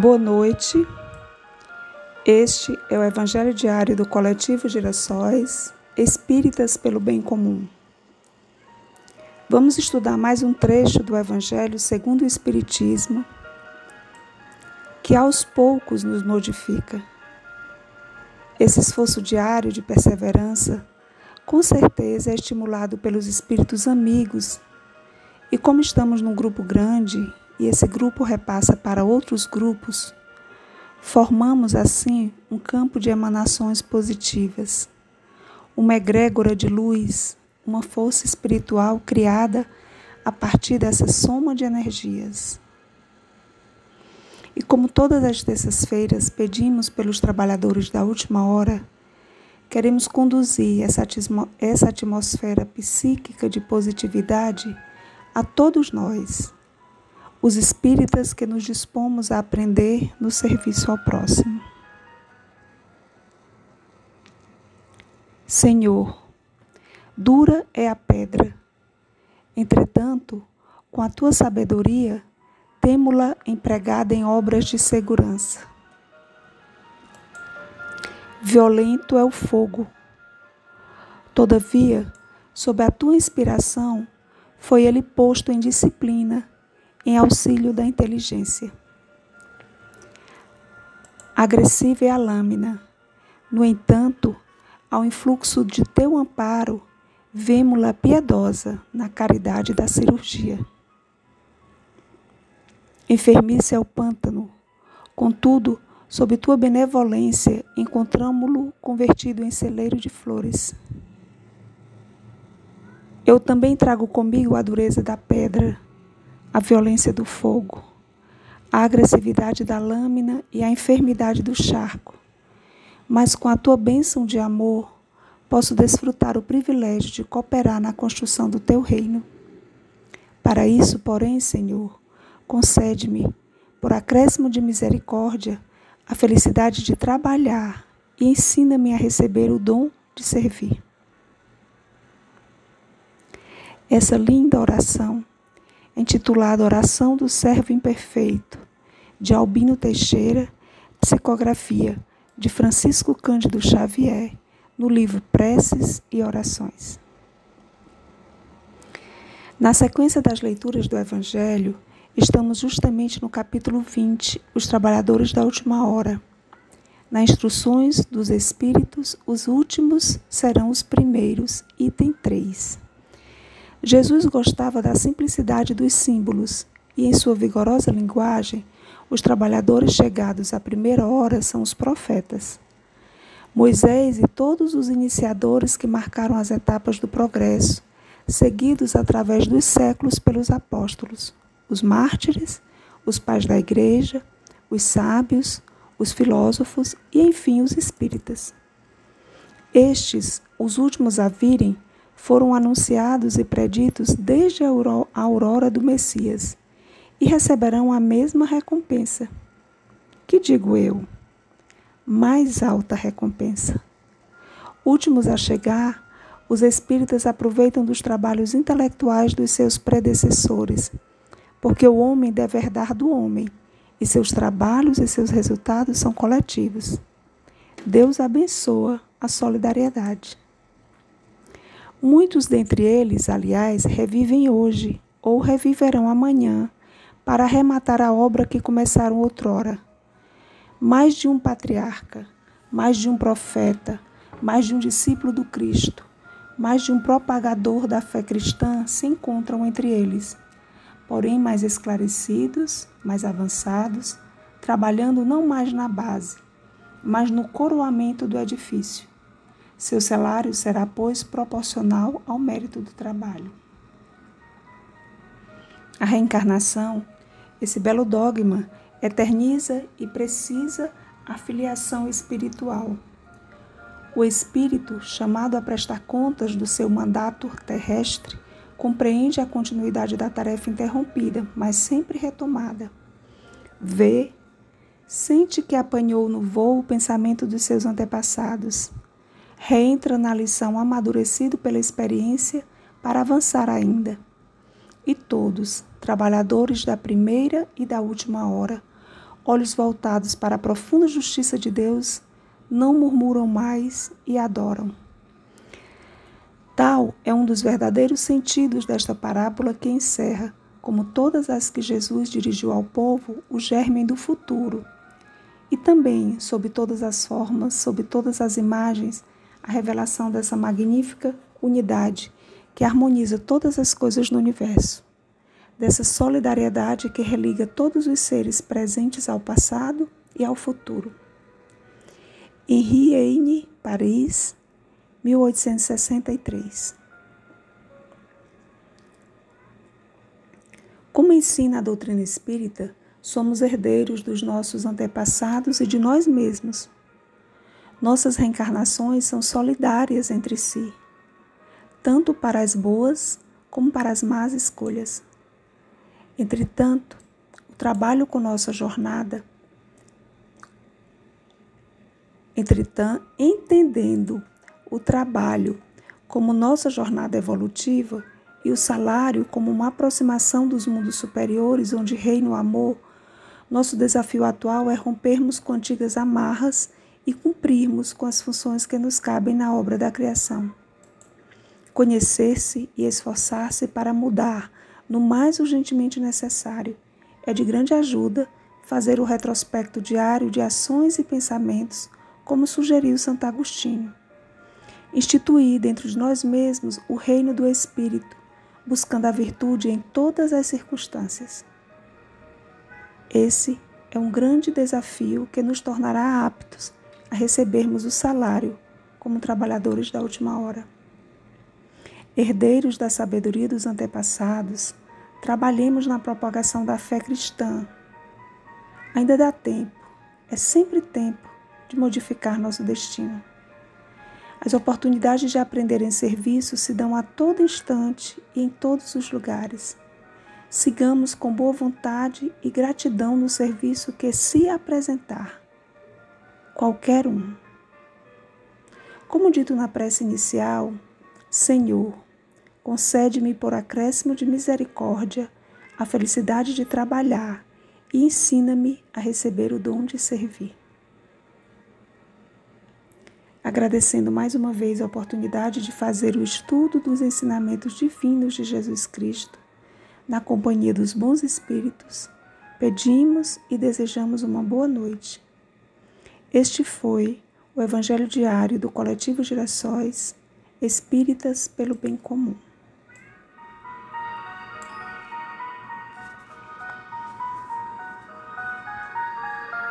Boa noite. Este é o Evangelho Diário do Coletivo Girassóis Espíritas pelo Bem Comum. Vamos estudar mais um trecho do Evangelho segundo o Espiritismo, que aos poucos nos modifica. Esse esforço diário de perseverança, com certeza, é estimulado pelos espíritos amigos. E como estamos num grupo grande e esse grupo repassa para outros grupos, formamos assim um campo de emanações positivas, uma egrégora de luz, uma força espiritual criada a partir dessa soma de energias. E como todas as terças-feiras pedimos pelos trabalhadores da última hora, queremos conduzir essa, essa atmosfera psíquica de positividade a todos nós os espíritas que nos dispomos a aprender no serviço ao próximo. Senhor, dura é a pedra, entretanto, com a tua sabedoria, temo-la empregada em obras de segurança. Violento é o fogo. Todavia, sob a tua inspiração, foi ele posto em disciplina em auxílio da inteligência. Agressiva é a lâmina. No entanto, ao influxo de teu amparo, vemo-la piedosa na caridade da cirurgia. Enfermice é o pântano. Contudo, sob tua benevolência, encontramo-lo convertido em celeiro de flores. Eu também trago comigo a dureza da pedra, a violência do fogo, a agressividade da lâmina e a enfermidade do charco. Mas com a tua bênção de amor, posso desfrutar o privilégio de cooperar na construção do teu reino. Para isso, porém, Senhor, concede-me, por acréscimo de misericórdia, a felicidade de trabalhar e ensina-me a receber o dom de servir. Essa linda oração intitulado Oração do Servo Imperfeito, de Albino Teixeira, psicografia de Francisco Cândido Xavier, no livro Preces e Orações. Na sequência das leituras do Evangelho, estamos justamente no capítulo 20, Os Trabalhadores da Última Hora. Na Instruções dos Espíritos, os últimos serão os primeiros, item 3. Jesus gostava da simplicidade dos símbolos e, em sua vigorosa linguagem, os trabalhadores chegados à primeira hora são os profetas. Moisés e todos os iniciadores que marcaram as etapas do progresso, seguidos através dos séculos pelos apóstolos, os mártires, os pais da igreja, os sábios, os filósofos e, enfim, os espíritas. Estes, os últimos a virem, foram anunciados e preditos desde a aurora do Messias e receberão a mesma recompensa. Que digo eu? Mais alta recompensa. Últimos a chegar, os espíritas aproveitam dos trabalhos intelectuais dos seus predecessores, porque o homem deve herdar do homem, e seus trabalhos e seus resultados são coletivos. Deus abençoa a solidariedade. Muitos dentre eles, aliás, revivem hoje ou reviverão amanhã para arrematar a obra que começaram outrora. Mais de um patriarca, mais de um profeta, mais de um discípulo do Cristo, mais de um propagador da fé cristã se encontram entre eles, porém mais esclarecidos, mais avançados, trabalhando não mais na base, mas no coroamento do edifício seu salário será, pois, proporcional ao mérito do trabalho. A reencarnação, esse belo dogma, eterniza e precisa a filiação espiritual. O espírito, chamado a prestar contas do seu mandato terrestre, compreende a continuidade da tarefa interrompida, mas sempre retomada. Vê, sente que apanhou no voo o pensamento dos seus antepassados reentra na lição amadurecido pela experiência para avançar ainda. E todos, trabalhadores da primeira e da última hora, olhos voltados para a profunda justiça de Deus, não murmuram mais e adoram. Tal é um dos verdadeiros sentidos desta parábola que encerra, como todas as que Jesus dirigiu ao povo, o germe do futuro. E também, sob todas as formas, sob todas as imagens, a revelação dessa magnífica unidade que harmoniza todas as coisas no universo. Dessa solidariedade que religa todos os seres presentes ao passado e ao futuro. Henri Heine, Paris, 1863. Como ensina a doutrina espírita, somos herdeiros dos nossos antepassados e de nós mesmos. Nossas reencarnações são solidárias entre si, tanto para as boas como para as más escolhas. Entretanto, o trabalho com nossa jornada, entretanto, entendendo o trabalho como nossa jornada evolutiva e o salário como uma aproximação dos mundos superiores onde reina o amor, nosso desafio atual é rompermos com antigas amarras e cumprirmos com as funções que nos cabem na obra da criação. Conhecer-se e esforçar-se para mudar no mais urgentemente necessário é de grande ajuda fazer o retrospecto diário de ações e pensamentos, como sugeriu Santo Agostinho instituir dentro de nós mesmos o reino do Espírito, buscando a virtude em todas as circunstâncias. Esse é um grande desafio que nos tornará aptos a recebermos o salário como trabalhadores da última hora. Herdeiros da sabedoria dos antepassados, trabalhemos na propagação da fé cristã. Ainda dá tempo, é sempre tempo de modificar nosso destino. As oportunidades de aprender em serviço se dão a todo instante e em todos os lugares. Sigamos com boa vontade e gratidão no serviço que se apresentar. Qualquer um. Como dito na prece inicial, Senhor, concede-me por acréscimo de misericórdia a felicidade de trabalhar e ensina-me a receber o dom de servir agradecendo mais uma vez a oportunidade de fazer o estudo dos ensinamentos divinos de Jesus Cristo, na companhia dos bons espíritos, pedimos e desejamos uma boa noite. Este foi o Evangelho Diário do Coletivo Girassóis Espíritas pelo Bem Comum.